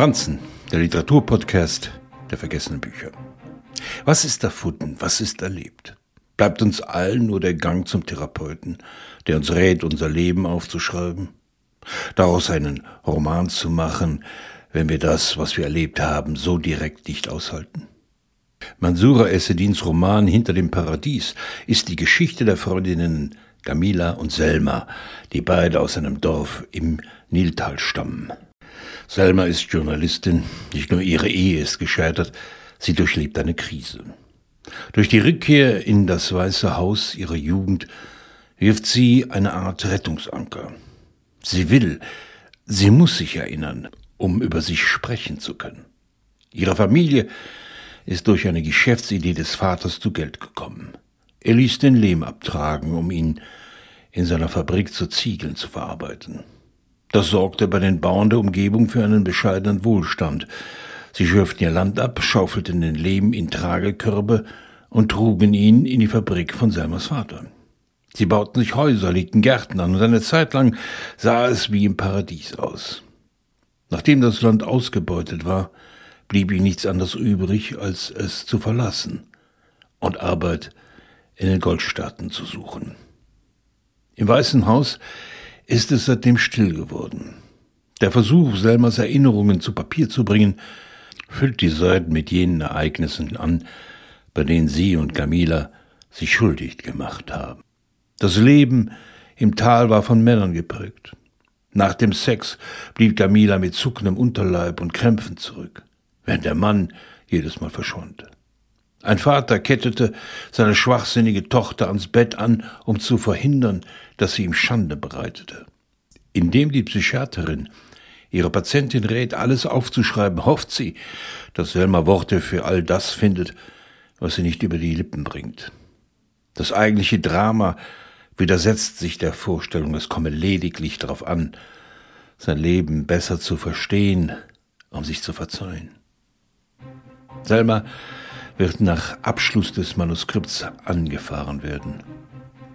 Franzen, der Literaturpodcast der vergessenen Bücher. Was ist erfunden? Was ist erlebt? Bleibt uns allen nur der Gang zum Therapeuten, der uns rät, unser Leben aufzuschreiben? Daraus einen Roman zu machen, wenn wir das, was wir erlebt haben, so direkt nicht aushalten? Mansura Essedins Roman Hinter dem Paradies ist die Geschichte der Freundinnen Camila und Selma, die beide aus einem Dorf im Niltal stammen. Selma ist Journalistin, nicht nur ihre Ehe ist gescheitert, sie durchlebt eine Krise. Durch die Rückkehr in das Weiße Haus ihrer Jugend wirft sie eine Art Rettungsanker. Sie will, sie muss sich erinnern, um über sich sprechen zu können. Ihre Familie ist durch eine Geschäftsidee des Vaters zu Geld gekommen. Er ließ den Lehm abtragen, um ihn in seiner Fabrik zu Ziegeln zu verarbeiten. Das sorgte bei den Bauern der Umgebung für einen bescheidenen Wohlstand. Sie schürften ihr Land ab, schaufelten den Lehm in Tragekörbe und trugen ihn in die Fabrik von Selmers Vater. Sie bauten sich Häuser, legten Gärten an und eine Zeit lang sah es wie im Paradies aus. Nachdem das Land ausgebeutet war, blieb ihm nichts anderes übrig, als es zu verlassen und Arbeit in den Goldstaaten zu suchen. Im Weißen Haus ist es seitdem still geworden. Der Versuch, Selmers Erinnerungen zu Papier zu bringen, füllt die Seiten mit jenen Ereignissen an, bei denen sie und Camila sich schuldig gemacht haben. Das Leben im Tal war von Männern geprägt. Nach dem Sex blieb Camila mit zuckendem Unterleib und Krämpfen zurück, während der Mann jedes Mal verschwand. Ein Vater kettete seine schwachsinnige Tochter ans Bett an, um zu verhindern, dass sie ihm Schande bereitete. Indem die Psychiaterin ihre Patientin rät, alles aufzuschreiben, hofft sie, dass Selma Worte für all das findet, was sie nicht über die Lippen bringt. Das eigentliche Drama widersetzt sich der Vorstellung, es komme lediglich darauf an, sein Leben besser zu verstehen, um sich zu verzeihen. Selma wird nach Abschluss des Manuskripts angefahren werden.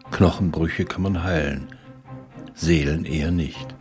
Knochenbrüche kann man heilen, Seelen eher nicht.